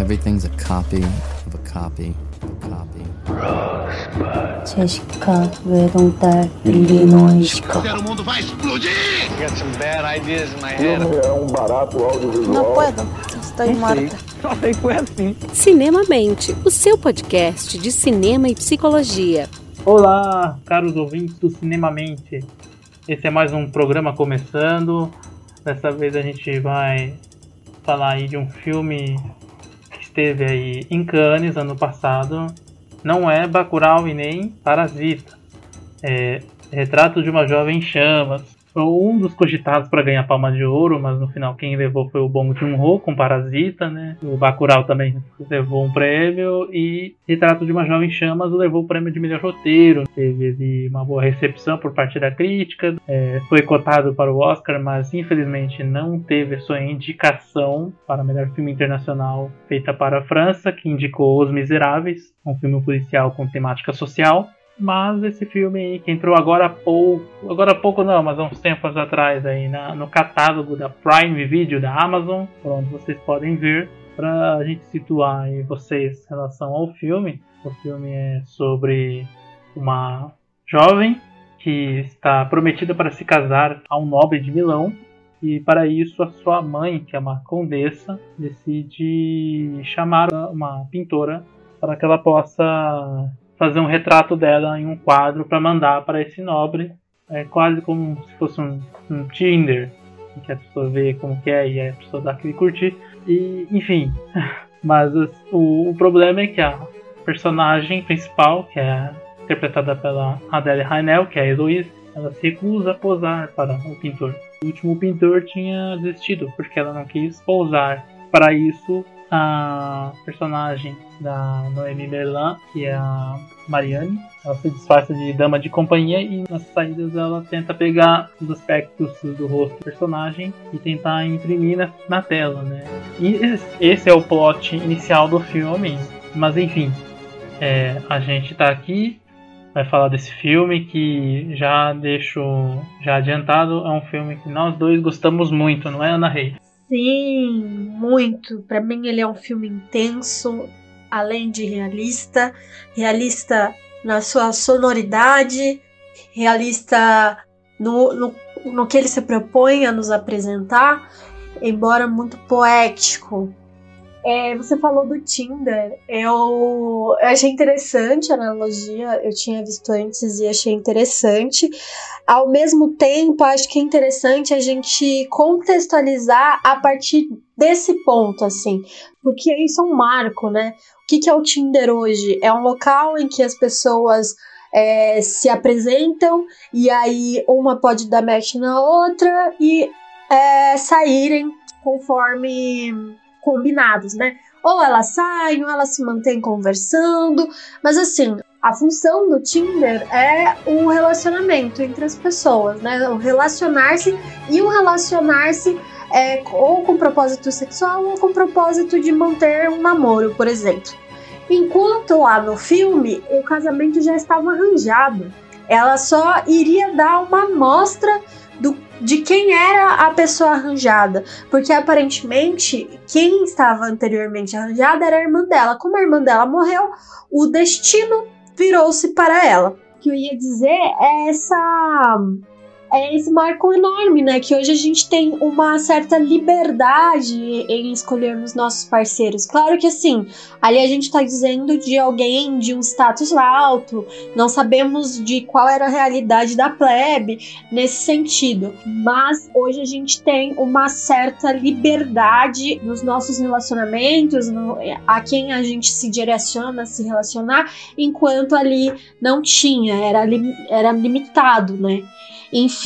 Everything's a copy of a copy of a copy. Çeşka ve dontar. O mundo vai explodir! Got some bad ideas in my head. É um barato audiovisual. Não puedo, estou assim. Cinema Mente, o seu podcast de cinema e psicologia. Olá, caros ouvintes do Cinema Mente. Esse é mais um programa começando. Dessa vez a gente vai falar aí de um filme esteve aí em Cannes ano passado. Não é Bacurau e nem Parasita. É Retrato de uma Jovem em Chamas. Um dos cogitados para ganhar Palma de Ouro, mas no final quem levou foi o Bong Joon-ho com Parasita, né? O Bacurau também levou um prêmio e Retrato de uma Jovem em Chamas levou o prêmio de melhor roteiro. Teve uma boa recepção por parte da crítica, é, foi cotado para o Oscar, mas infelizmente não teve sua indicação para melhor filme internacional feita para a França, que indicou Os Miseráveis, um filme policial com temática social. Mas esse filme aí, que entrou agora há pouco, agora há pouco não, mas há uns tempos atrás aí na, no catálogo da Prime Video da Amazon, onde vocês podem ver, para a gente situar aí vocês em relação ao filme. O filme é sobre uma jovem que está prometida para se casar a um nobre de Milão e para isso a sua mãe, que é uma condessa, decide chamar uma pintora para que ela possa fazer um retrato dela em um quadro para mandar para esse nobre. É quase como se fosse um, um Tinder, que a pessoa vê como que é e a pessoa dá aquele curtir. E, enfim, mas o, o problema é que a personagem principal, que é interpretada pela Adele Haenel, que é a Heloise, ela se recusa a posar para o pintor. O último pintor tinha desistido porque ela não quis pousar. Para isso, a personagem da Noemi Merlan, que é a Marianne, ela se disfarça de dama de companhia e nas saídas ela tenta pegar os aspectos do rosto do personagem e tentar imprimir na, na tela, né? E esse é o plot inicial do filme, mas enfim, é, a gente tá aqui vai falar desse filme que já deixo já adiantado, é um filme que nós dois gostamos muito, não é Ana Reis? Sim, muito. Para mim ele é um filme intenso, além de realista, realista na sua sonoridade, realista no, no, no que ele se propõe a nos apresentar, embora muito poético. É, você falou do Tinder. Eu, eu achei interessante a analogia. Eu tinha visto antes e achei interessante. Ao mesmo tempo, acho que é interessante a gente contextualizar a partir desse ponto, assim, porque isso é um marco, né? O que, que é o Tinder hoje? É um local em que as pessoas é, se apresentam e aí uma pode dar match na outra e é, saírem conforme combinados, né? Ou elas saem, ou elas se mantêm conversando, mas assim, a função do Tinder é o relacionamento entre as pessoas, né? O relacionar-se e o relacionar-se é, ou com propósito sexual ou com propósito de manter um namoro, por exemplo. Enquanto lá no filme o casamento já estava arranjado, ela só iria dar uma amostra do, de quem era a pessoa arranjada, porque aparentemente quem estava anteriormente arranjada era a irmã dela. Como a irmã dela morreu, o destino virou-se para ela. O que eu ia dizer é essa é esse marco enorme, né? Que hoje a gente tem uma certa liberdade em escolhermos nossos parceiros. Claro que assim, ali a gente tá dizendo de alguém de um status alto, não sabemos de qual era a realidade da plebe nesse sentido. Mas hoje a gente tem uma certa liberdade nos nossos relacionamentos, no, a quem a gente se direciona se relacionar, enquanto ali não tinha, era, era limitado, né? Enfim,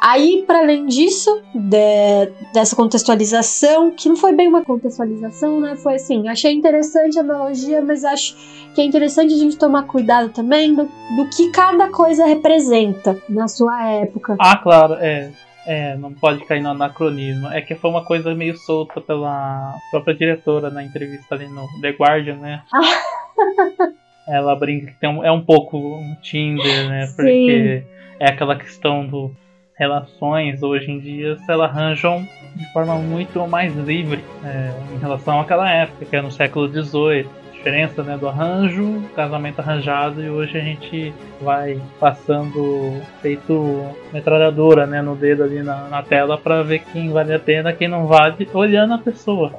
aí para além disso, de, dessa contextualização, que não foi bem uma contextualização, né? Foi assim, achei interessante a analogia, mas acho que é interessante a gente tomar cuidado também do, do que cada coisa representa na sua época. Ah, claro, é. É, não pode cair no anacronismo. É que foi uma coisa meio solta pela própria diretora na entrevista ali no The Guardian, né? Ela brinca que tem um, é um pouco um Tinder, né? Porque é aquela questão do relações hoje em dia se arranjam de forma muito mais livre é, em relação àquela época, que é no século XVIII. Diferença né, do arranjo, casamento arranjado, e hoje a gente vai passando feito metralhadora né, no dedo ali na, na tela para ver quem vale a pena, quem não vale, olhando a pessoa.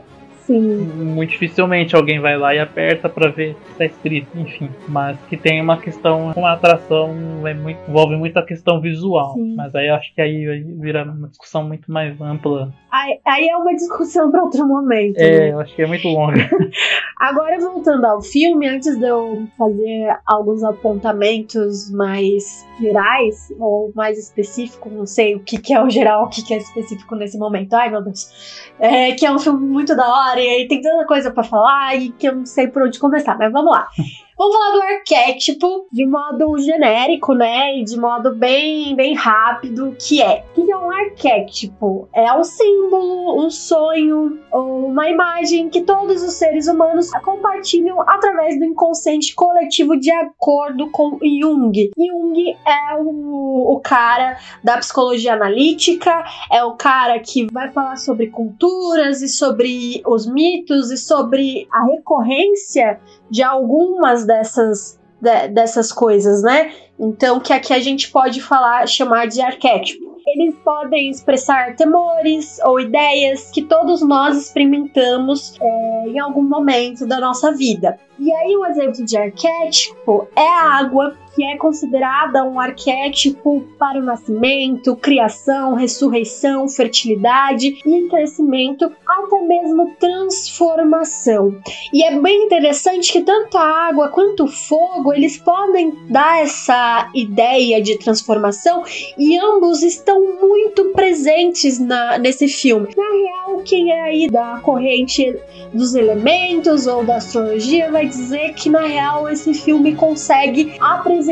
Sim. Muito dificilmente alguém vai lá e aperta para ver o que está escrito, enfim. Mas que tem uma questão, uma atração, é muito, envolve muito a questão visual. Sim. Mas aí acho que aí vira uma discussão muito mais ampla. Aí, aí é uma discussão para outro momento. É, né? eu acho que é muito longa. Agora, voltando ao filme, antes de eu fazer alguns apontamentos mais gerais, ou mais específicos, não sei o que, que é o geral, o que, que é específico nesse momento. Ai, meu Deus. É, que é um filme muito da hora, e aí tem tanta coisa pra falar, e que eu não sei por onde começar, mas vamos lá. Vamos falar do arquétipo de modo genérico, né? E de modo bem, bem rápido, que é. O que é um arquétipo? É um símbolo, um sonho, uma imagem que todos os seres humanos compartilham através do inconsciente coletivo de acordo com Jung. Jung é o, o cara da psicologia analítica, é o cara que vai falar sobre culturas e sobre os mitos e sobre a recorrência de algumas dessas, de- dessas coisas, né? Então, que aqui a gente pode falar, chamar de arquétipo. Eles podem expressar temores ou ideias que todos nós experimentamos é, em algum momento da nossa vida. E aí, um exemplo de arquétipo é a água, que é considerada um arquétipo para o nascimento, criação, ressurreição, fertilidade e crescimento, até mesmo transformação. E é bem interessante que tanto a água quanto o fogo, eles podem dar essa ideia de transformação e ambos estão muito presentes na, nesse filme. Na real, quem é aí da corrente dos elementos ou da astrologia vai dizer que na real esse filme consegue apresentar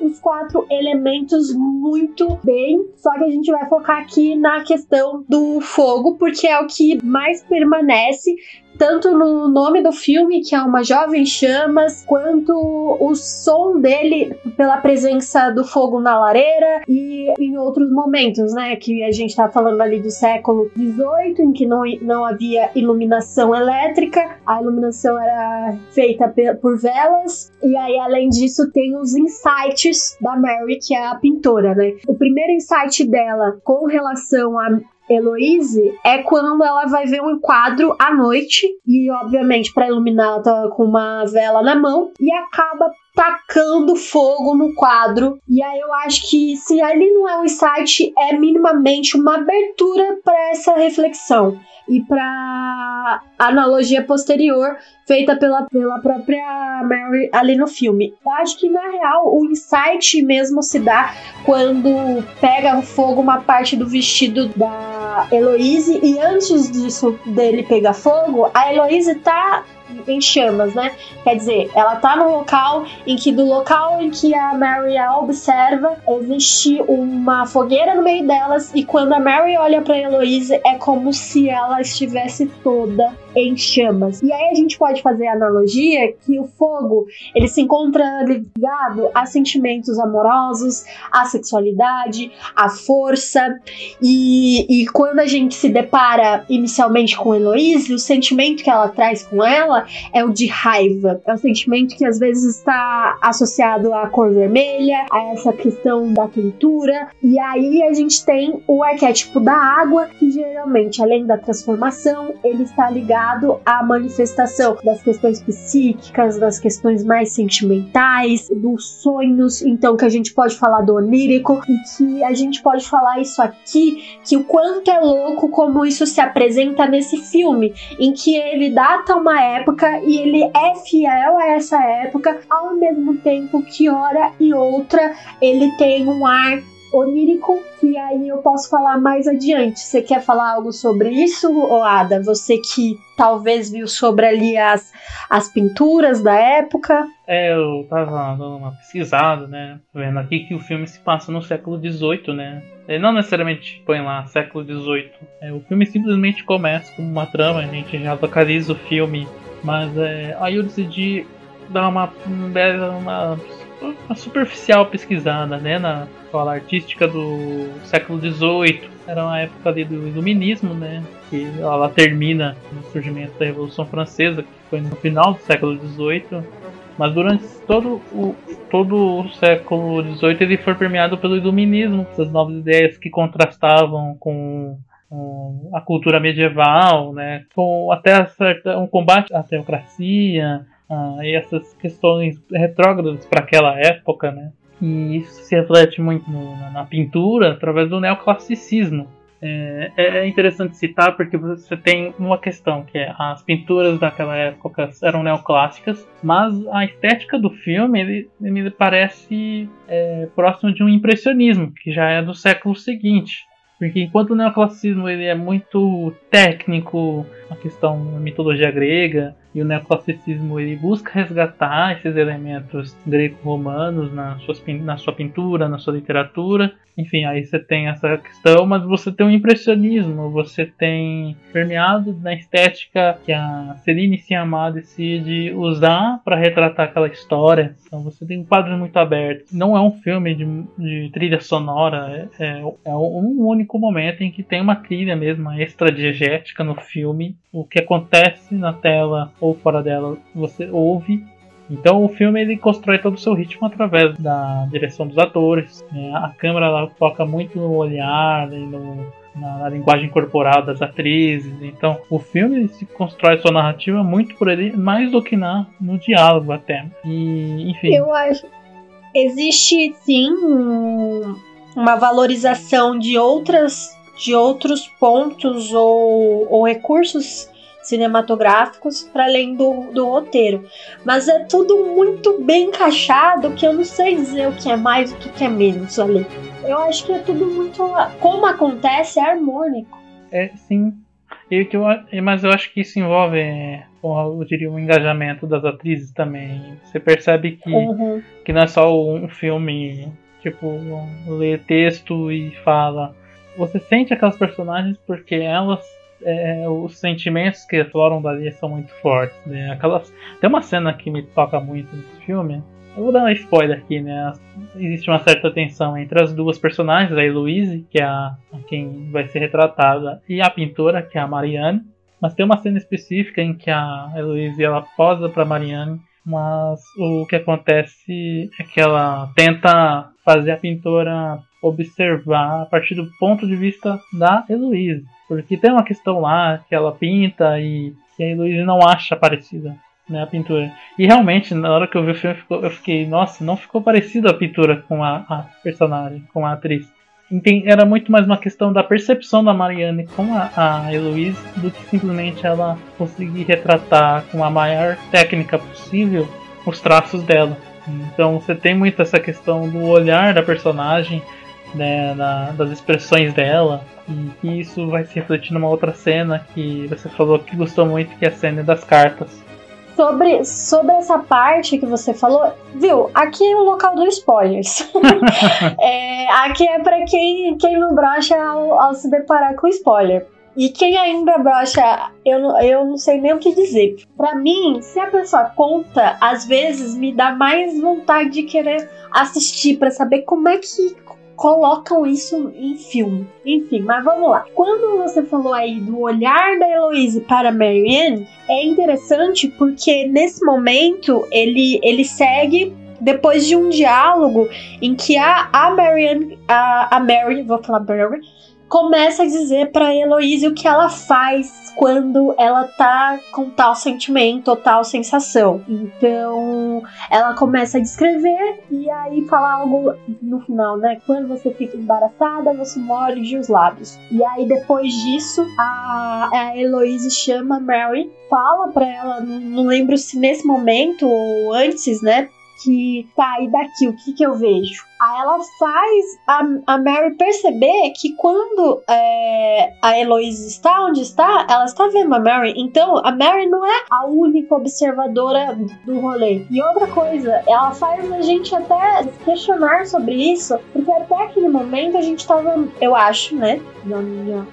os quatro elementos muito bem. Só que a gente vai focar aqui na questão do fogo, porque é o que mais permanece tanto no nome do filme, que é uma jovem chamas, quanto o som dele pela presença do fogo na lareira e em outros momentos, né? Que a gente tá falando ali do século XVIII, em que não, não havia iluminação elétrica, a iluminação era feita por velas, e aí, além disso, tem os insights da Mary, que é a pintora, né? O primeiro insight dela com relação a Heloise é quando ela vai ver um quadro à noite e, obviamente, para iluminar, ela tá com uma vela na mão e acaba tacando fogo no quadro. E aí eu acho que se ali não é um insight, é minimamente uma abertura para essa reflexão e para analogia posterior feita pela, pela própria Mary ali no filme. Eu acho que na real o insight mesmo se dá quando pega fogo uma parte do vestido da Heloise e antes disso dele pegar fogo, a Heloise tá em chamas, né? Quer dizer, ela tá no local em que do local em que a Mary a observa, existe uma fogueira no meio delas e quando a Mary olha para Heloise é como se ela estivesse toda em chamas. E aí a gente pode fazer a analogia que o fogo, ele se encontra ligado a sentimentos amorosos, à sexualidade, à força, e, e quando a gente se depara inicialmente com Heloise, o sentimento que ela traz com ela é o de raiva. É um sentimento que às vezes está associado à cor vermelha, a essa questão da quentura. E aí a gente tem o arquétipo da água, que geralmente, além da transformação, ele está ligado à manifestação das questões psíquicas, das questões mais sentimentais, dos sonhos. Então, que a gente pode falar do onírico e que a gente pode falar isso aqui, que o quanto é louco como isso se apresenta nesse filme, em que ele data uma época e ele é fiel a essa época, ao mesmo tempo que hora e outra ele tem um ar onírico que aí eu posso falar mais adiante. Você quer falar algo sobre isso, Oada? Você que talvez viu sobre ali as, as pinturas da época. É, eu tava dando uma pesquisada, né? Vendo aqui que o filme se passa no século XVIII, né? Ele não necessariamente põe lá século XVIII. É, o filme simplesmente começa com uma trama, a gente já localiza o filme. Mas é, aí eu decidi dar uma, uma uma superficial pesquisada, né, na escola artística do século XVIII. Era uma época ali do iluminismo, né, que ela termina no surgimento da Revolução Francesa, que foi no final do século XVIII. Mas durante todo o, todo o século XVIII ele foi permeado pelo iluminismo, essas novas ideias que contrastavam com a cultura medieval, né, com até certa, um combate à teocracia uh, e essas questões retrógradas para aquela época, né. E isso se reflete muito no, na, pintura através do neoclassicismo. É, é, interessante citar porque você tem uma questão que é as pinturas daquela época eram neoclássicas, mas a estética do filme ele, parece é, próximo de um impressionismo que já é do século seguinte. Porque enquanto o neoclassicismo ele é muito técnico, a questão da mitologia grega, e o neoclassicismo ele busca resgatar esses elementos greco-romanos na, na sua pintura, na sua literatura. Enfim, aí você tem essa questão, mas você tem o impressionismo, você tem permeado na estética que a Celine Sciamma decide usar para retratar aquela história. Então você tem um quadro muito aberto. Não é um filme de, de trilha sonora, é, é, é um único momento em que tem uma trilha mesmo extra-diegética no filme. O que acontece na tela ou fora dela você ouve. Então o filme ele constrói todo o seu ritmo através da direção dos atores. Né? A câmera ela foca muito no olhar e no, na, na, linguagem corporal das atrizes. Então o filme se constrói sua narrativa muito por ele, mais do que na, no diálogo até. E enfim. Eu acho. Existe sim um, uma valorização de outras de outros pontos ou, ou recursos cinematográficos para além do, do roteiro. Mas é tudo muito bem encaixado que eu não sei dizer o que é mais e o que é menos ali. Eu acho que é tudo muito. Como acontece, é harmônico. É, sim. Eu, mas eu acho que isso envolve, eu diria, um engajamento das atrizes também. Você percebe que, uhum. que não é só um filme, tipo, ler texto e fala. Você sente aquelas personagens porque elas é, os sentimentos que afloram dali são muito fortes. Né? Aquelas, tem uma cena que me toca muito nesse filme. Eu vou dar um spoiler aqui, né? Existe uma certa tensão entre as duas personagens, a Heloise, que é a, quem vai ser retratada, e a pintora, que é a Marianne. Mas tem uma cena específica em que a Heloise ela posa para Marianne, mas o que acontece é que ela tenta fazer a pintora observar a partir do ponto de vista da Heloise. Porque tem uma questão lá que ela pinta e que a Heloise não acha parecida né, a pintura. E realmente, na hora que eu vi o filme, eu fiquei, nossa, não ficou parecida a pintura com a, a personagem, com a atriz. Era muito mais uma questão da percepção da Marianne com a, a Heloise do que simplesmente ela conseguir retratar com a maior técnica possível os traços dela. Então você tem muito essa questão do olhar da personagem, né, na, das expressões dela, e isso vai se refletir numa outra cena que você falou que gostou muito, que é a cena das cartas. Sobre, sobre essa parte que você falou, viu? Aqui é o local dos spoilers. é, aqui é para quem, quem não brocha ao, ao se deparar com spoiler. E quem ainda brocha, eu, eu não sei nem o que dizer. Para mim, se a pessoa conta, às vezes me dá mais vontade de querer assistir para saber como é que colocam isso em filme. Enfim, mas vamos lá. Quando você falou aí do olhar da Heloise para Marianne, é interessante porque nesse momento ele, ele segue depois de um diálogo em que a, a Marianne, a, a Mary, vou falar Mary, começa a dizer para Heloise o que ela faz quando ela tá com tal sentimento ou tal sensação. Então, ela começa a descrever e aí fala algo no final, né? Quando você fica embaraçada, você morde os lábios. E aí depois disso, a, a Heloise chama a Mary, fala para ela, não, não lembro se nesse momento ou antes, né? Que tá, e daqui, o que que eu vejo? Aí ela faz a, a Mary perceber que quando é, a Heloise está onde está, ela está vendo a Mary. Então a Mary não é a única observadora do rolê. E outra coisa, ela faz a gente até questionar sobre isso, porque até aquele momento a gente tava, eu acho, né, minha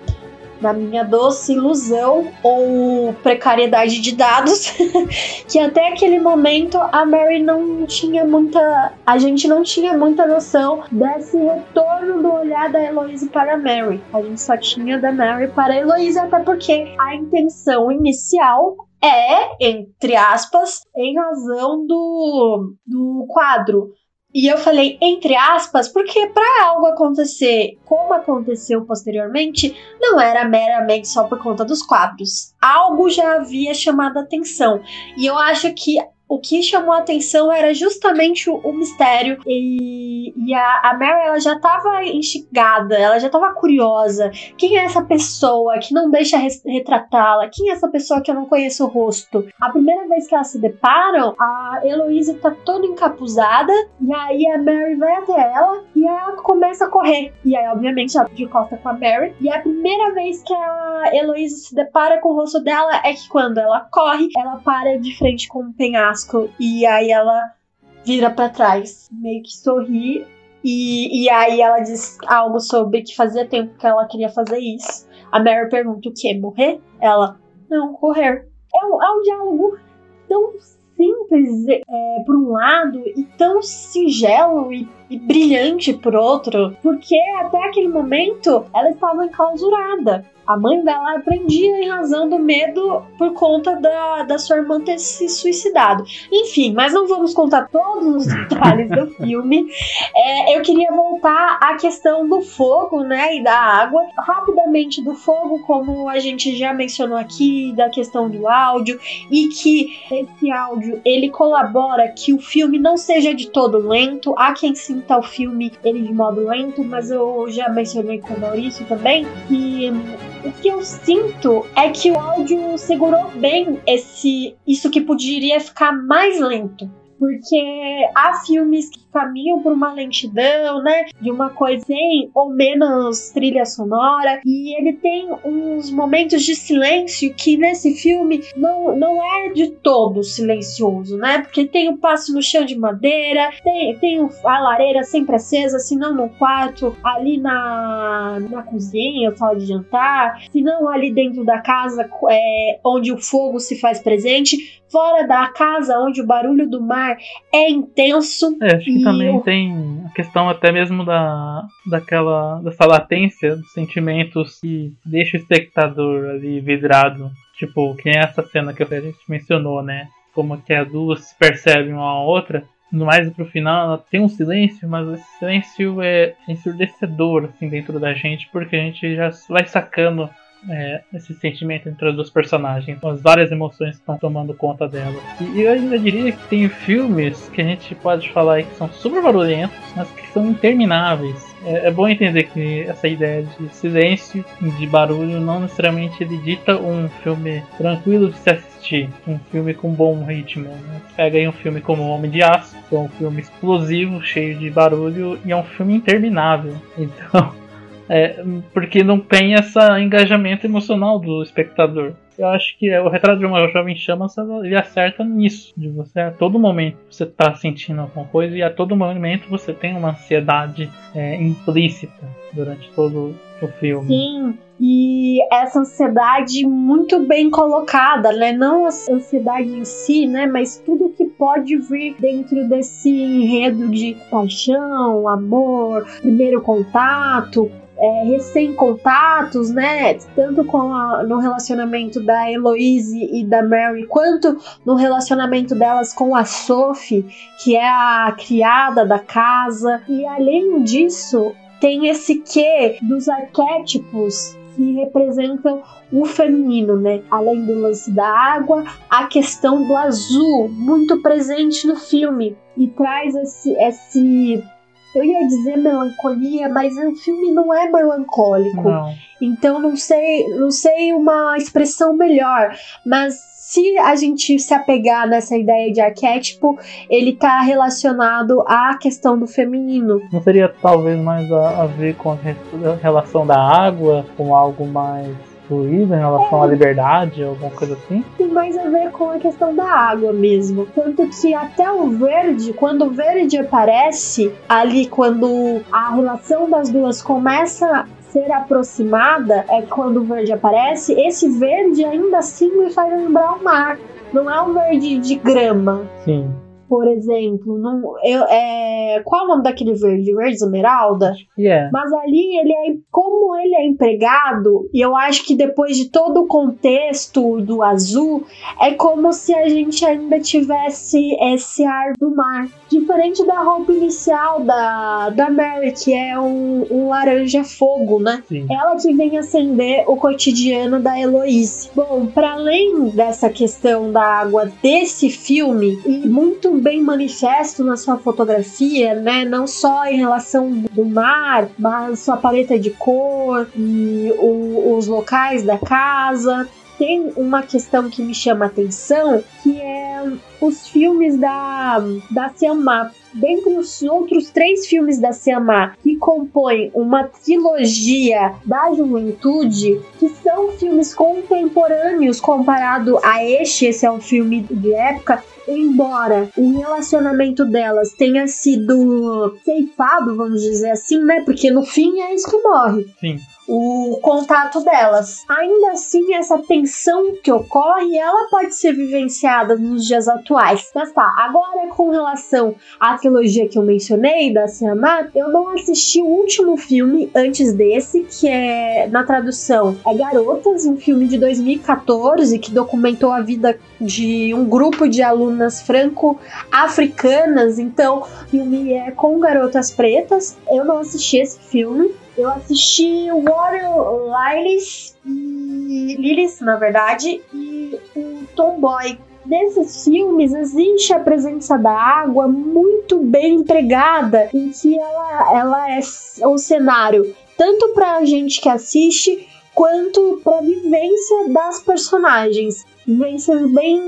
na minha doce ilusão ou precariedade de dados, que até aquele momento a Mary não tinha muita. A gente não tinha muita noção desse retorno do olhar da Heloise para a Mary. A gente só tinha da Mary para a Heloise, até porque a intenção inicial é, entre aspas, em razão do, do quadro. E eu falei entre aspas, porque para algo acontecer como aconteceu posteriormente, não era meramente só por conta dos quadros. Algo já havia chamado a atenção. E eu acho que o que chamou a atenção era justamente o, o mistério. E, e a, a Mary ela já estava instigada, ela já estava curiosa. Quem é essa pessoa que não deixa retratá-la? Quem é essa pessoa que eu não conheço o rosto? A primeira vez que elas se deparam, a Heloise tá toda encapuzada. E aí a Mary vai até ela e ela começa a correr. E aí, obviamente, ela de costa com a Mary. E a primeira vez que a Heloise se depara com o rosto dela é que quando ela corre, ela para de frente com um penhasco e aí ela vira para trás, meio que sorri. E, e aí ela diz algo sobre que fazia tempo que ela queria fazer isso. A Mary pergunta o que? Morrer? Ela, não, correr. É um, é um diálogo tão simples é, por um lado e tão singelo e, e, brilhante por outro, porque até aquele momento ela estava enclausurada. A mãe dela aprendia em razão do medo por conta da, da sua irmã ter se suicidado. Enfim, mas não vamos contar todos os detalhes do filme. É, eu queria voltar à questão do fogo, né, e da água. Rapidamente do fogo, como a gente já mencionou aqui, da questão do áudio, e que esse áudio, ele colabora que o filme não seja de todo lento. Há quem sinta o filme ele de modo lento, mas eu já mencionei com o Maurício também, que o que eu sinto é que o áudio segurou bem esse isso que poderia ficar mais lento. Porque há filmes que caminham por uma lentidão, né? De uma coisa sem ou menos trilha sonora. E ele tem uns momentos de silêncio que nesse filme não, não é de todo silencioso, né? Porque tem o passo no chão de madeira, tem, tem a lareira sempre acesa, se não no quarto, ali na, na cozinha, sala de jantar, se não ali dentro da casa é, onde o fogo se faz presente, fora da casa onde o barulho do mar é intenso. É, também tem a questão até mesmo da daquela dessa latência dos sentimentos que deixa o espectador ali vidrado. Tipo, que é essa cena que a gente mencionou, né? Como que as duas se percebem uma a outra. No mais pro final, ela tem um silêncio, mas esse silêncio é ensurdecedor assim dentro da gente, porque a gente já vai sacando é, esse sentimento entre as duas personagens, as várias emoções que estão tomando conta dela. E eu ainda diria que tem filmes que a gente pode falar que são super barulhentos, mas que são intermináveis. É, é bom entender que essa ideia de silêncio, de barulho, não necessariamente ele dita um filme tranquilo de se assistir, um filme com bom ritmo. Né? Pega aí um filme como Homem de Aço, que é um filme explosivo, cheio de barulho, e é um filme interminável. Então é, porque não tem esse engajamento emocional do espectador. Eu acho que é, o retrato de uma jovem chama ele acerta nisso. De você a todo momento você está sentindo alguma coisa e a todo momento você tem uma ansiedade é, implícita durante todo o filme. Sim, e essa ansiedade muito bem colocada, né? Não a ansiedade em si, né? Mas tudo que pode vir dentro desse enredo de paixão, amor, primeiro contato, é, recém-contatos, né? Tanto com a, no relacionamento da Eloise e da Mary, quanto no relacionamento delas com a Sophie, que é a criada da casa. E além disso, tem esse quê dos arquétipos que representam o feminino, né? Além do lance da água, a questão do azul, muito presente no filme, e traz esse, esse eu ia dizer melancolia, mas o filme não é melancólico. Não. Então não sei, não sei uma expressão melhor, mas se a gente se apegar nessa ideia de arquétipo, ele está relacionado à questão do feminino. Não seria talvez mais a, a ver com a relação da água, com algo mais fluida em relação é. à liberdade, alguma coisa assim? Tem mais a ver com a questão da água mesmo. Tanto que até o verde, quando o verde aparece, ali quando a relação das duas começa ser aproximada, é quando o verde aparece, esse verde ainda assim me faz lembrar o mar. Não é um verde de grama. Sim. Por exemplo, não, eu, é, qual é o nome daquele verde? Verde esmeralda? É. Mas ali ele é como ele é empregado, e eu acho que depois de todo o contexto do azul, é como se a gente ainda tivesse esse ar do mar. Diferente da roupa inicial da, da Mary, que é um, um laranja fogo, né? Sim. Ela que vem acender o cotidiano da Heloíse. Bom, para além dessa questão da água desse filme, e muito bem manifesto na sua fotografia, né? Não só em relação do mar, mas sua paleta de cor e o- os locais da casa. Tem uma questão que me chama atenção, que é os filmes da, da Siamá. Dentre os outros três filmes da Siamá, que compõem uma trilogia da juventude, que são filmes contemporâneos comparado a este, esse é um filme de época, embora o relacionamento delas tenha sido ceifado, vamos dizer assim, né? Porque no fim é isso que morre Sim. O contato delas. Ainda assim, essa tensão que ocorre, ela pode ser vivenciada nos dias atuais. Mas tá, agora com relação à trilogia que eu mencionei, da Siamá, eu não assisti o último filme antes desse, que é, na tradução, é Garotas, um filme de 2014 que documentou a vida de um grupo de alunas franco-africanas. Então, o filme é com garotas pretas. Eu não assisti esse filme. Eu assisti Water Lilies e Lilies, na verdade, e o Tomboy. Nesses filmes existe a presença da água muito bem empregada, em que ela, ela é o cenário tanto para a gente que assiste quanto para a vivência das personagens. Vivências bem,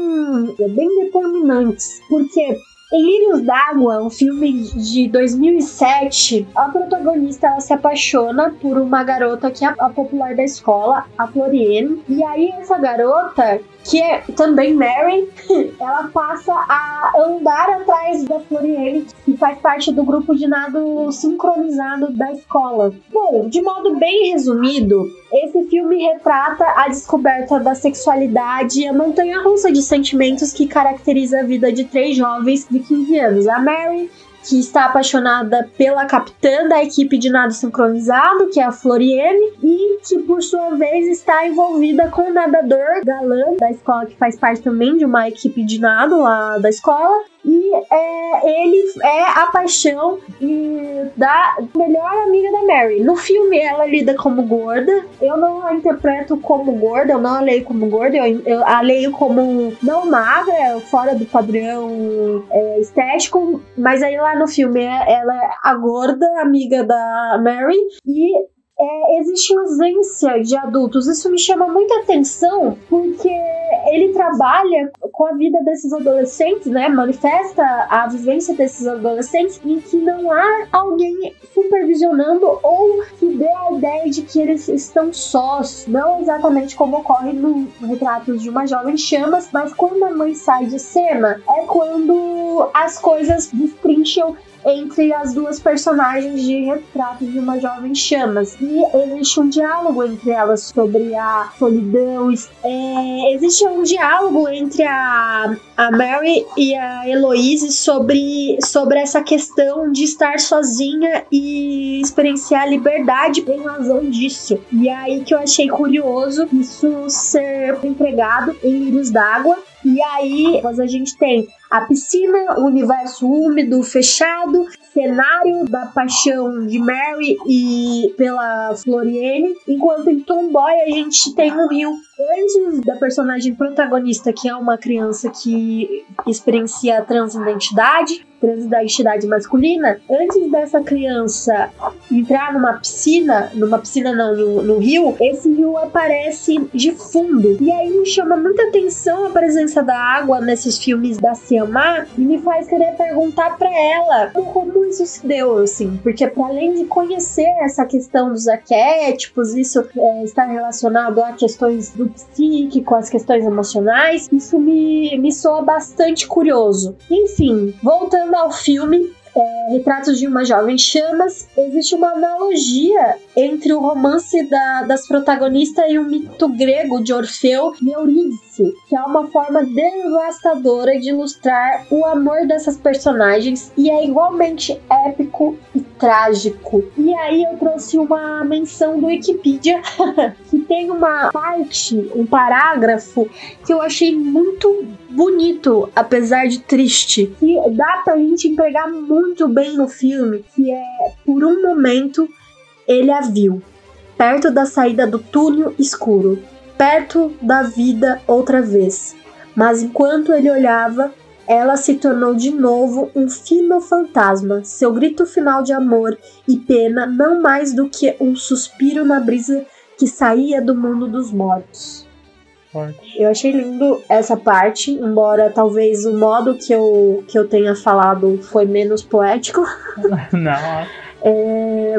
bem determinantes. Porque em Lírios d'Água, um filme de 2007, a protagonista ela se apaixona por uma garota que é a popular da escola, a Floriane. E aí essa garota, que é também Mary, ela passa a andar atrás da Floriane, que faz parte do grupo de nado sincronizado da escola. Bom, de modo bem resumido, esse filme retrata a descoberta da sexualidade e a montanha russa de sentimentos que caracteriza a vida de três jovens de 15 anos. A Mary, que está apaixonada pela capitã da equipe de nado sincronizado, que é a Floriane, e que por sua vez está envolvida com o nadador galã da escola, que faz parte também de uma equipe de nado lá da escola. E é, ele é a paixão e da melhor amiga da Mary. No filme, ela lida como gorda. Eu não a interpreto como gorda, eu não a leio como gorda, eu, eu a leio como não magra, fora do padrão é, estético. Mas aí lá no filme, é- ela é a gorda amiga da Mary. E é, existe ausência de adultos. Isso me chama muita atenção porque ele trabalha com a vida desses adolescentes, né? Manifesta a vivência desses adolescentes em que não há alguém supervisionando ou que dê a ideia de que eles estão sós. Não exatamente como ocorre no Retratos de uma Jovem Chamas, mas quando a mãe sai de cena é quando as coisas destrincham entre as duas personagens de Retratos de uma Jovem Chamas. E existe um diálogo entre elas sobre a solidão. É, existe um diálogo entre a, a Mary e a Heloise sobre, sobre essa questão de estar sozinha e experienciar a liberdade em razão disso. E é aí que eu achei curioso isso ser empregado em Lírios d'Água. E aí, a gente tem a piscina, o universo úmido, fechado, cenário da paixão de Mary e pela Floriane, enquanto em Tomboy a gente tem um rio antes da personagem protagonista, que é uma criança que experiencia a transidentidade, transidentidade masculina, antes dessa criança entrar numa piscina, numa piscina não, no, no rio, esse rio aparece de fundo. E aí me chama muita atenção a presença da água nesses filmes da Siamá e me faz querer perguntar pra ela como, como isso se deu, assim, porque para além de conhecer essa questão dos arquétipos, isso é, está relacionado a questões do psíquico, as questões emocionais, isso me, me soa bastante curioso. Enfim, voltando ao filme, é, Retratos de uma Jovem Chamas, existe uma analogia entre o romance da, das protagonistas e o mito grego de Orfeu e Eurídice, que é uma forma devastadora de ilustrar o amor dessas personagens e é igualmente épico e trágico. E aí eu trouxe uma menção do Wikipedia que tem uma parte, um parágrafo que eu achei muito bonito, apesar de triste, que dá pra gente empregar muito bem no filme, que é por um momento ele a viu, perto da saída do túnel escuro, perto da vida outra vez. Mas enquanto ele olhava, ela se tornou de novo um fino fantasma, seu grito final de amor e pena não mais do que um suspiro na brisa que saía do mundo dos mortos. Forte. Eu achei lindo essa parte, embora talvez o modo que eu, que eu tenha falado foi menos poético. Não, É,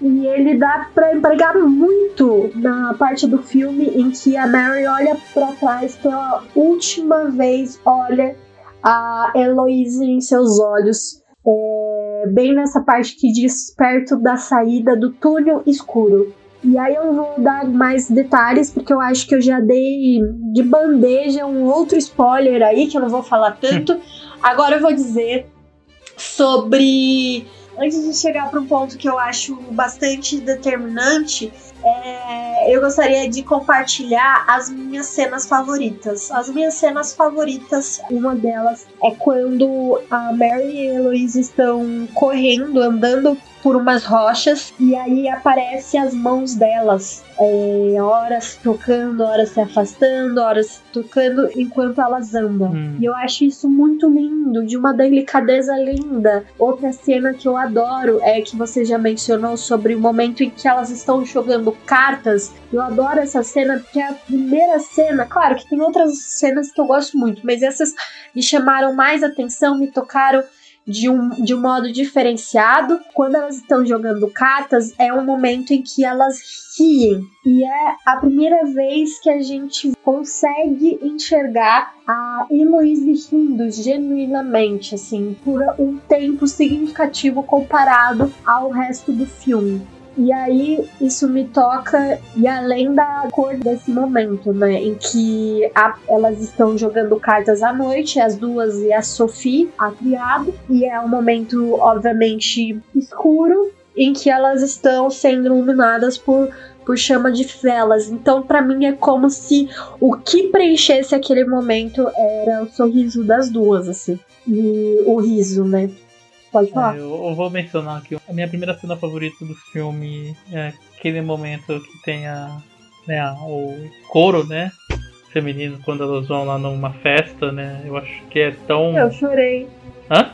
E ele dá pra empregar muito na parte do filme em que a Mary olha pra trás pela última vez, olha a Heloise em seus olhos. É, bem nessa parte que diz perto da saída do túnel escuro. E aí eu vou dar mais detalhes, porque eu acho que eu já dei de bandeja um outro spoiler aí, que eu não vou falar tanto. Agora eu vou dizer sobre. Antes de chegar para um ponto que eu acho bastante determinante, é, eu gostaria de compartilhar as minhas cenas favoritas. As minhas cenas favoritas, uma delas é quando a Mary e a Heloise estão correndo, andando por umas rochas e aí aparece as mãos delas, é, horas tocando, horas se afastando, horas tocando enquanto elas andam. Hum. E eu acho isso muito lindo, de uma delicadeza linda. Outra cena que eu adoro é que você já mencionou sobre o momento em que elas estão jogando cartas. Eu adoro essa cena porque é a primeira cena, claro que tem outras cenas que eu gosto muito, mas essas me chamaram mais atenção, me tocaram de um, de um modo diferenciado. Quando elas estão jogando cartas, é um momento em que elas riem. E é a primeira vez que a gente consegue enxergar a Heloise rindo genuinamente, assim, por um tempo significativo comparado ao resto do filme. E aí isso me toca, e além da cor desse momento, né? Em que a- elas estão jogando cartas à noite, as duas e a Sophie, a criada, e é um momento, obviamente, escuro, em que elas estão sendo iluminadas por, por chama de velas. Então, pra mim, é como se o que preenchesse aquele momento era o sorriso das duas, assim. E o riso, né? Pode falar. É, eu, eu vou mencionar aqui. A minha primeira cena favorita do filme é aquele momento que tem a, né, a- o coro, né? Feminino, quando elas vão lá numa festa, né? Eu acho que é tão. Eu chorei. Hã?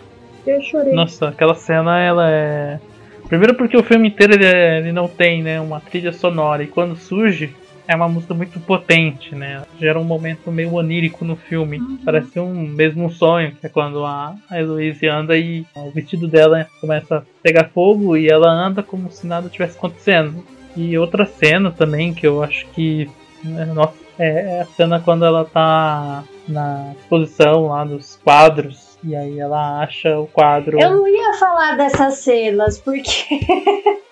Eu chorei. Nossa, aquela cena ela é. Primeiro porque o filme inteiro ele, é- ele não tem né, uma trilha sonora e quando surge é uma música muito potente, né? Gera um momento meio onírico no filme. Parece um mesmo um sonho, que é quando a, a Heloise anda e o vestido dela começa a pegar fogo e ela anda como se nada tivesse acontecendo. E outra cena também que eu acho que. né, Nossa, é, é a cena quando ela tá na exposição lá dos quadros. E aí ela acha o quadro. Eu não ia falar dessas cenas, porque.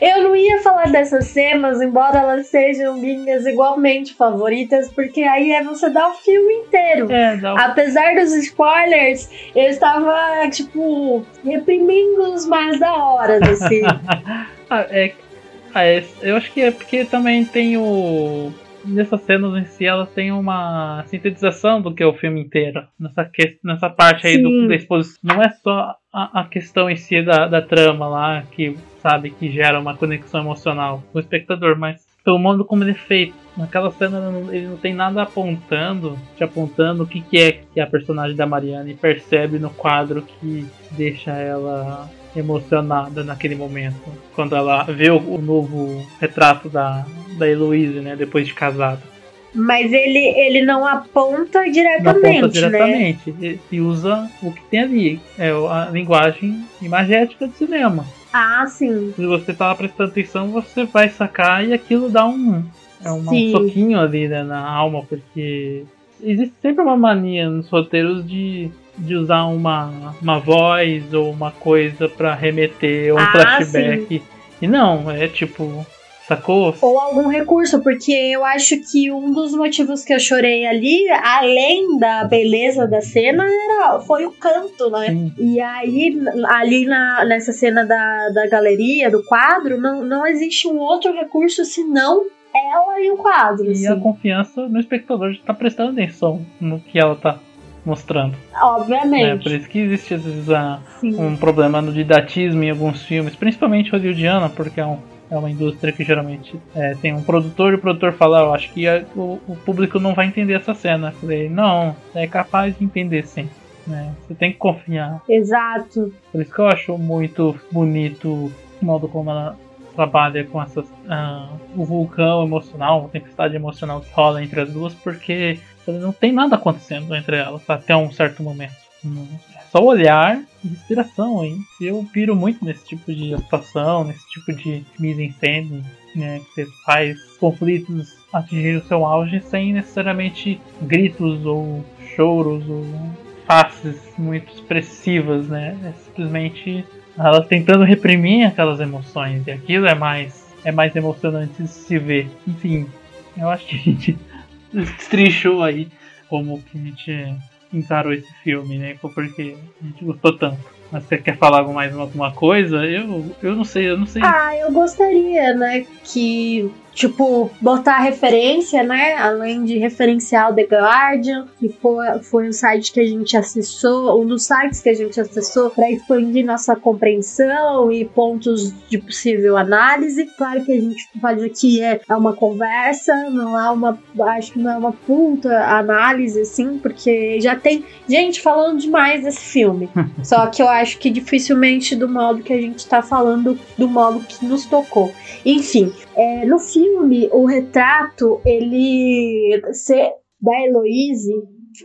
eu não ia falar dessas cenas, embora elas sejam minhas igualmente favoritas, porque aí é você dar o filme inteiro. É, um- Apesar dos spoilers, eu estava, tipo, reprimindo os mais da hora, assim. Ah, é, ah, é- eu acho que é porque também tem o. Nessas cenas em si, elas têm uma sintetização do que é o filme inteiro. Nessa, que, nessa parte aí do, da exposição. Não é só a, a questão em si da, da trama lá, que sabe que gera uma conexão emocional com o espectador, mas pelo modo como ele é feito. Naquela cena ele não tem nada apontando, te apontando o que, que é que a personagem da Mariana percebe no quadro que deixa ela emocionada naquele momento. Quando ela vê o novo retrato da, da Heloise, né? Depois de casada. Mas ele, ele não aponta Não diretamente, aponta né? diretamente. E, e usa o que tem ali. É a linguagem imagética do cinema. Ah, sim. Se você tá prestando atenção, você vai sacar e aquilo dá um, é uma- um Sim. soquinho ali né, na alma, porque existe sempre uma mania nos roteiros de de usar uma, uma voz ou uma coisa pra remeter ou um Ah, flashback. E não, é tipo, sacou? Ou algum recurso, porque eu acho que um dos motivos que eu chorei ali, além da beleza da cena, era, foi o canto, né? Sim. E aí, ali na, nessa cena da, da galeria, do quadro, não, não existe um outro recurso senão ela e o quadro. E a assim. confiança no espectador de estar prestando atenção no que ela tá mostrando. Obviamente. Por isso que existe às vezes a, um problema no didatismo em alguns filmes, principalmente hollywoodiana, porque é, um, é uma indústria que geralmente é, tem um produtor e o produtor fala, eu acho que a- o, o público não vai entender essa cena. Eu falei, não, é capaz de entender sim. né? Você tem que confiar. Exato. Por isso que eu acho muito bonito o modo como ela trabalha com essas ah, o vulcão emocional, a tempestade emocional que rola entre as duas, porque não tem nada acontecendo entre elas até um certo momento. Não- É só olhar e respiração, hein? Eu piro muito nesse tipo de atuação, nesse tipo de mise-en-scène, né? Que você faz conflitos atingir o seu auge sem necessariamente gritos ou choros ou faces muito expressivas, né? É simplesmente ela tentando reprimir aquelas emoções e aquilo é mais é mais emocionante se ver. Enfim, eu acho que a gente destrinchou aí como que a gente encarou esse filme, né? Porque a gente gostou tanto. Mas você quer falar mais alguma coisa? Eu, eu não sei, eu não sei. Ah, eu gostaria, né, que, tipo, botar referência, né, além de referenciar o The Guardian, que foi, foi o site que a gente acessou, um dos sites que a gente acessou para expandir nossa compreensão e pontos de possível análise. Claro que a gente faz aqui é, é uma conversa, não é uma, acho que não é uma puta análise, assim, porque já tem gente falando demais desse filme. Só que eu acho que dificilmente do modo que a gente tá falando, do modo que nos tocou. Enfim, é, no filme, o retrato, ele da Heloise,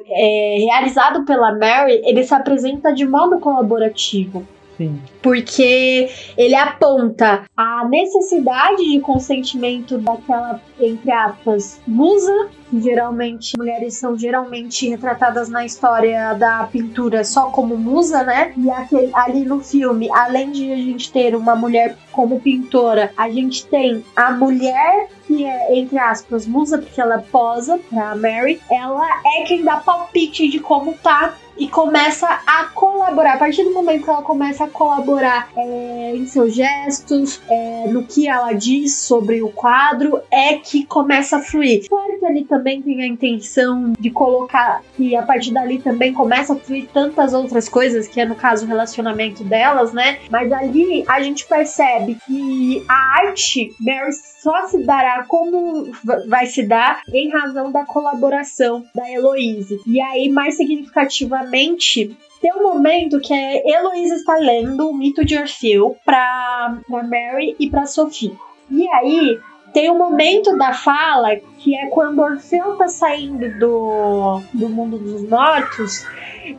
é, realizado pela Mary, ele se apresenta de modo colaborativo Sim. porque ele aponta a necessidade de consentimento daquela, entre aspas, musa, geralmente, mulheres são geralmente retratadas na história da pintura só como musa, né? E aquele, ali no filme, além de a gente ter uma mulher como pintora, a gente tem a mulher que é, entre aspas, musa, porque ela posa pra Mary, ela é quem dá palpite de como tá e começa a colaborar. A partir do momento que ela começa a colaborar é, em seus gestos, é, no que ela diz sobre o quadro, é que começa a fluir. Claro que ali também tem a intenção de colocar que a partir dali também começa a fluir tantas outras coisas, que é no caso o relacionamento delas, né? Mas ali a gente percebe que a arte, Mary só se dará como vai se dar em razão da colaboração da Heloise. E aí, mais significativamente, tem um momento que a Heloise está lendo o mito de Orfeu para Mary e para Sophie. E aí, tem um momento da fala que é quando Orfeu tá saindo do, do mundo dos mortos,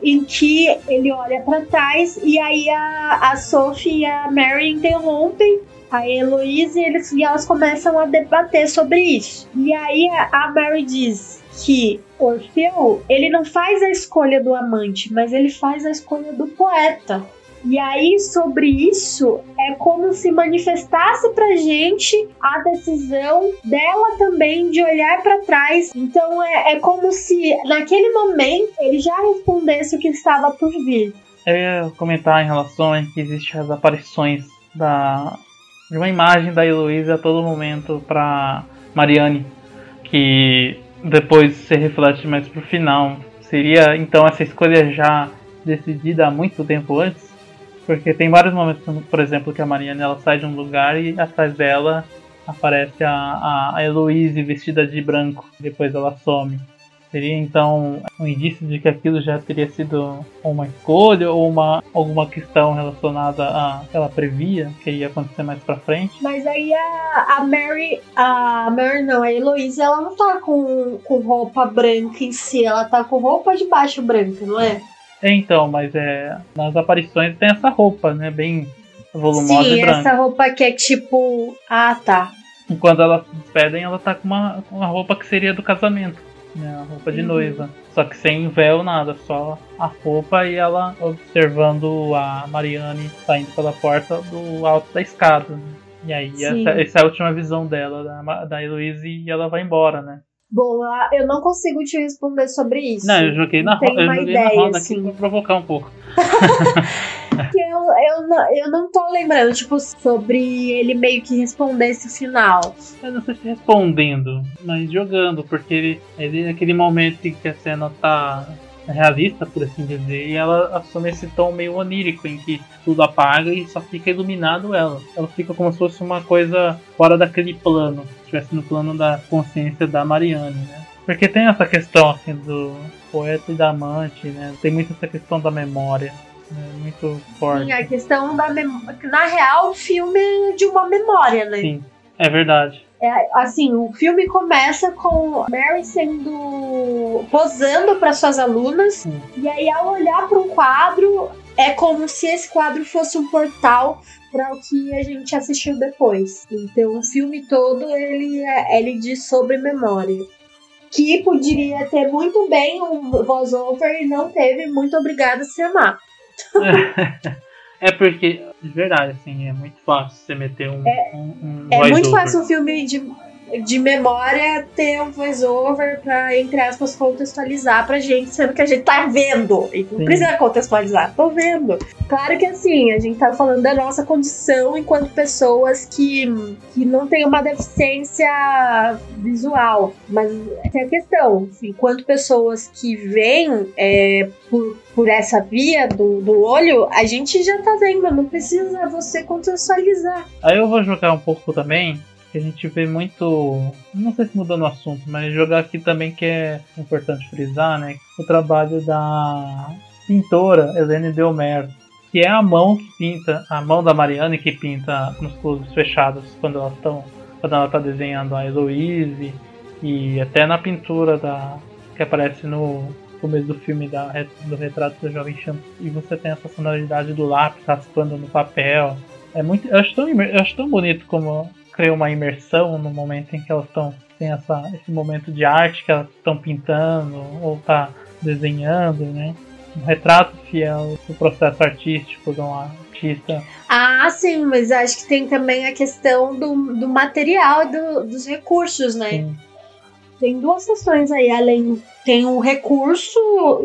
em que ele olha para trás e aí a, a Sophie e a Mary interrompem a Heloise e, eles, e elas começam a debater sobre isso. E aí a Mary diz que Orfeu, ele não faz a escolha do amante, mas ele faz a escolha do poeta. E aí, sobre isso, é como se manifestasse pra gente a decisão dela também de olhar para trás. Então, é, é como se naquele momento ele já respondesse o que estava por vir. Eu ia comentar em relação a que existem as aparições da de uma imagem da Heloísa a todo momento para Marianne, que depois se reflete mais pro final. Seria então essa escolha já decidida há muito tempo antes? Porque tem vários momentos, por exemplo, que a Marianne ela sai de um lugar e atrás dela aparece a, a, Heloise vestida de branco, depois ela some. Seria então um indício de que aquilo já teria sido uma escolha ou uma alguma questão relacionada a que ela previa que ia acontecer mais pra frente. Mas aí a, a Mary, a Mary não, a Heloise, ela não tá com, com roupa branca em si, ela tá com roupa de baixo branca, não é? É, então, mas é nas aparições tem essa roupa, né, bem volumosa Sim, e branca. essa roupa que é tipo. Ah, tá. E quando elas se despedem, ela tá com uma, uma roupa que seria do casamento. né, a roupa de Uhum. noiva. Só que sem véu, nada, só a roupa e ela observando a Mariane saindo pela porta do alto da escada. né? E aí, essa, essa é a última visão dela, da, da Heloise, e ela vai embora, né? Bom, eu não consigo te responder sobre isso. Não, eu joguei na, Não tenho ro- eu joguei na ideia, roda assim. aqui pra provocar um pouco. Porque eu, eu, não, eu não tô lembrando, tipo, sobre ele meio que responder esse final. Eu não sei se respondendo, mas jogando, porque ele, ele naquele momento em que a cena tá realista, por assim dizer, e ela assume esse tom meio onírico, em que tudo apaga e só fica iluminado ela. Ela fica como se fosse uma coisa fora daquele plano, estivesse no plano da consciência da Mariane, né? Porque tem essa questão assim do poeta e da amante, né? Tem muito essa questão da memória, né? muito forte. Sim, a questão da memória. Na real, o filme é de uma memória, né? Sim, é verdade. É, assim, o filme começa com Mary sendo. posando para suas alunas. Sim. E aí, ao olhar para um quadro, é como se esse quadro fosse um portal para o que a gente assistiu depois. Então, o filme todo ele, é- ele diz sobre memória. Que poderia ter muito bem um voice-over e não teve. Muito obrigada, se amar. É porque, de verdade, assim, é muito fácil você meter um. um, um É muito fácil um filme de, de memória ter um voice-over pra, entre aspas, contextualizar pra gente, sendo que a gente tá vendo. E não Sim. precisa contextualizar, tô vendo. Claro que assim, a gente tá falando da nossa condição enquanto pessoas que, que não tem uma deficiência visual. Mas essa é a questão. Enquanto pessoas que veem é, por, por essa via do, do olho, a gente já tá vendo, não precisa você contextualizar. Aí eu vou jogar um pouco também, que a gente vê muito. Não sei se mudando o assunto, mas jogar aqui também que é importante frisar, né? O trabalho da pintora Helene Delmer, que é a mão que pinta, a mão da Mariane que pinta nos closes fechados quando elas estão. Quando ela está desenhando a Heloise e até na pintura da. que aparece no começo do filme da, do retrato do jovem Champ. E você tem essa sonoridade do lápis raspando no papel. É muito. Eu acho tão, eu acho tão bonito como cria uma imersão no momento em que elas estão. Tem essa, esse momento de arte que elas estão pintando ou tá desenhando, né? Um retrato fiel do processo artístico de um artista. Ah, sim, mas acho que tem também a questão do, do material e do- dos recursos, né? Assim, Tem duas questões aí, além tem o recurso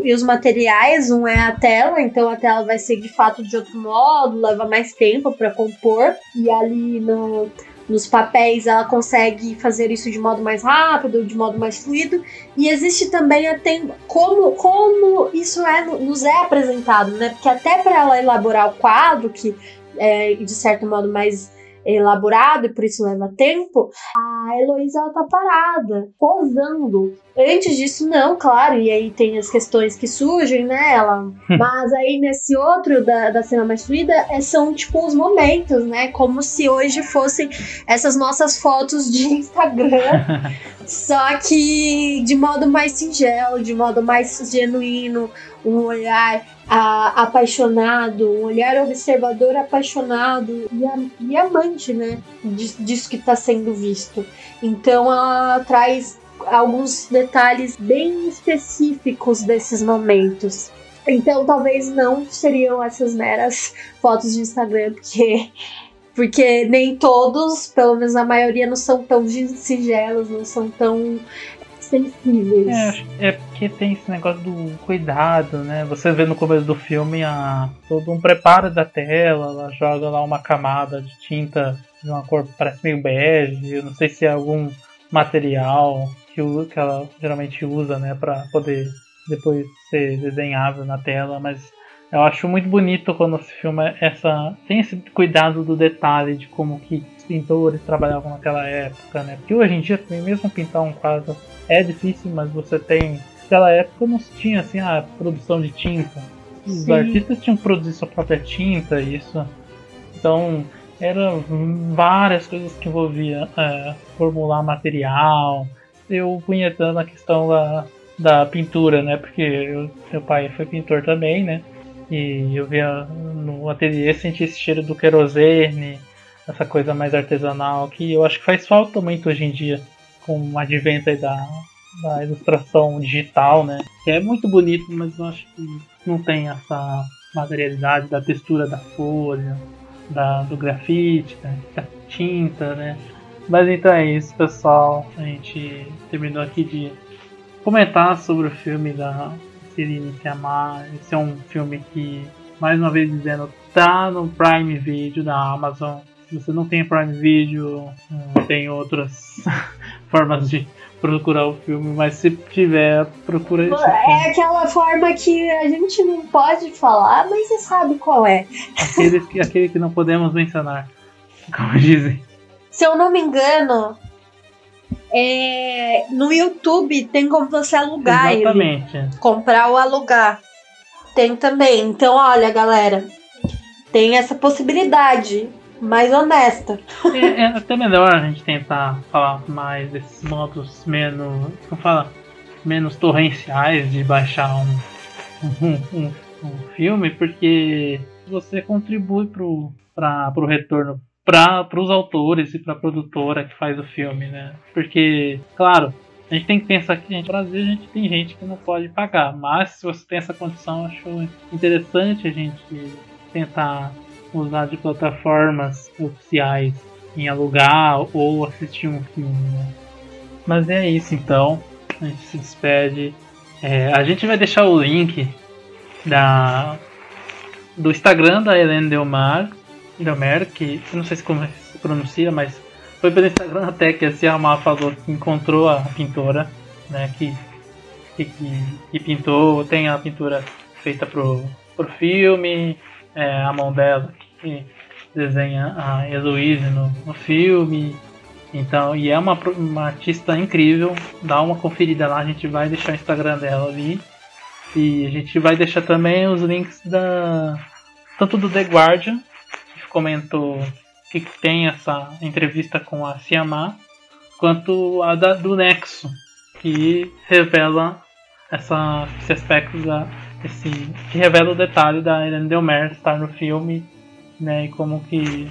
e os materiais, um é a tela, então a tela vai ser de fato de outro modo, leva mais tempo para compor, e ali no, nos papéis ela consegue fazer isso de modo mais rápido, de modo mais fluido, e existe também até como, como isso é, nos é apresentado, né? Porque até para ela elaborar o quadro, que é de certo modo mais elaborado e por isso leva tempo, a Heloísa ela tá parada, posando. Antes disso, não, claro, e aí tem as questões que surgem nela. Mas aí nesse outro da, da cena mais fluida, é, são tipo os momentos, né? Como se hoje fossem essas nossas fotos de Instagram. Só que de modo mais singelo, de modo mais genuíno, um olhar apaixonado, um olhar observador apaixonado e, am- e amante, né? Dis- Disso que está sendo visto. Então ela traz alguns detalhes bem específicos desses momentos. Então talvez não seriam essas meras fotos de Instagram, porque porque nem todos, pelo menos a maioria, não são tão singelos, não são tão sensíveis. É, é porque tem esse negócio do cuidado, né? Você vê no começo do filme a, todo um preparo da tela, ela joga lá uma camada de tinta de uma cor parece meio bege, eu não sei se é algum material que, que ela geralmente usa, né, para poder depois ser desenhável na tela, mas eu acho muito bonito quando se filma essa tem esse cuidado do detalhe de como que pintores trabalhavam naquela época, né? Porque hoje em dia também mesmo pintar um quadro é difícil, mas você tem naquela época não se tinha assim a produção de tinta. Os Sim. artistas tinham que produzir sua própria tinta, isso. Então eram várias coisas que envolvia é, formular material, eu punhetando a questão da, da pintura, né? Porque eu, meu pai foi pintor também, né? E eu via no ateliê sentir esse cheiro do querosene, essa coisa mais artesanal que eu acho que faz falta muito hoje em dia com o advento aí da, da ilustração digital, né? Que é muito bonito, mas eu acho que não tem essa materialidade da textura da folha, da, do grafite, da, da tinta, né? Mas então é isso, pessoal. A gente terminou aqui de comentar sobre o filme da Celine Sciamma. Esse é um filme que, mais uma vez dizendo, tá no Prime Video da Amazon. Se você não tem Prime Video, tem outras formas de procurar o filme, mas se tiver, procura filme. É aquela forma que a gente não pode falar, mas você sabe qual é. Aquele que, aquele que não podemos mencionar, como dizem. Se eu não me engano, é, no YouTube tem como você alugar ele. Exatamente. Comprar ou alugar. Tem também. Então, olha, galera, tem essa possibilidade mais honesta. É, é até melhor a gente tentar falar mais desses modos menos. Como fala? Menos torrenciais de baixar um, um, um, um filme, porque você contribui pro, pra, pro retorno para os autores e para a produtora que faz o filme, né? Porque, claro, a gente tem que pensar que no Brasil a gente tem gente que não pode pagar, mas se você tem essa condição, acho interessante a gente tentar usar de plataformas oficiais em alugar ou assistir um filme. Né? Mas é isso então, a gente se despede. É, a gente vai deixar o link da do Instagram da Helena Delmar Delmer, que eu não sei se como se pronuncia, mas foi pelo Instagram até que a Ciamá falou que encontrou a pintora, né, que, que, que pintou, tem a pintura feita pro, pro filme, é, a mão dela que desenha a Heloise no, no filme, então, e é uma, uma artista incrível, dá uma conferida lá, a gente vai deixar o Instagram dela ali, e a gente vai deixar também os links da tanto do The Guardian comentou que tem essa entrevista com a Siamá, quanto a da, do Nexo, que revela essa, esse aspecto da, esse, que revela o detalhe da Irene Delmer estar no filme, né, e como que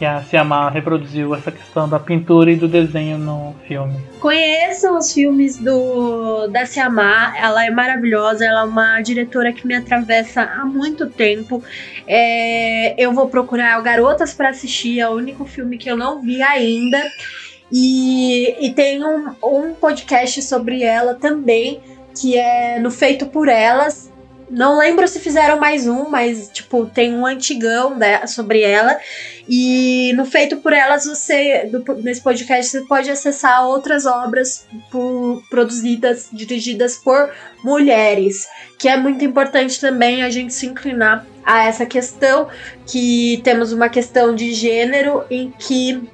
que a Siamá reproduziu essa questão da pintura e do desenho no filme. Conheçam os filmes do da Siamá, ela é maravilhosa, ela é uma diretora que me atravessa há muito tempo. É, eu vou procurar Garotas para assistir, é o único filme que eu não vi ainda. E, e tem um, um podcast sobre ela também, que é no Feito por Elas, não lembro se fizeram mais um, mas, tipo, tem um antigão sobre ela. E no Feito por Elas, você, do, nesse podcast, você pode acessar outras obras por, produzidas, dirigidas por mulheres. Que é muito importante também a gente se inclinar a essa questão, que temos uma questão de gênero em que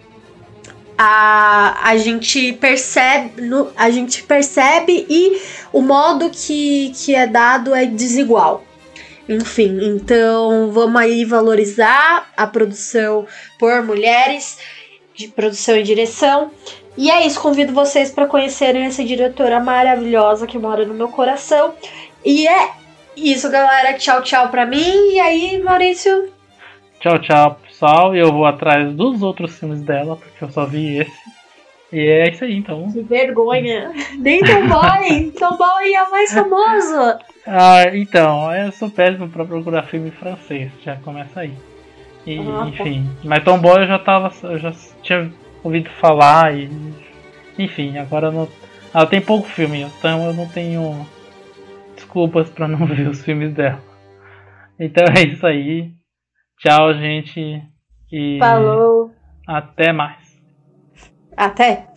a, a gente percebe no, a gente percebe e o modo que, que é dado é desigual. Enfim, então vamos aí valorizar a produção por mulheres, de produção e direção. E é isso, convido vocês para conhecerem essa diretora maravilhosa que mora no meu coração. E é isso, galera. Tchau, tchau pra mim. E aí, Maurício? Tchau, tchau, pessoal. E eu vou atrás dos outros filmes dela, porque eu só vi esse. E é isso aí, então. Que vergonha. Nem Tomboy. Tomboy é o mais famoso. Ah, então, eu sou péssimo pra procurar filme francês. Já começa aí. E, ah, enfim. Mas Tomboy eu já tava. Eu já tinha ouvido falar e. Enfim, agora não. Ela tem pouco filme, então eu não tenho desculpas para não ver os filmes dela. Então é isso aí. Tchau, gente. E Falou. Até mais. Até.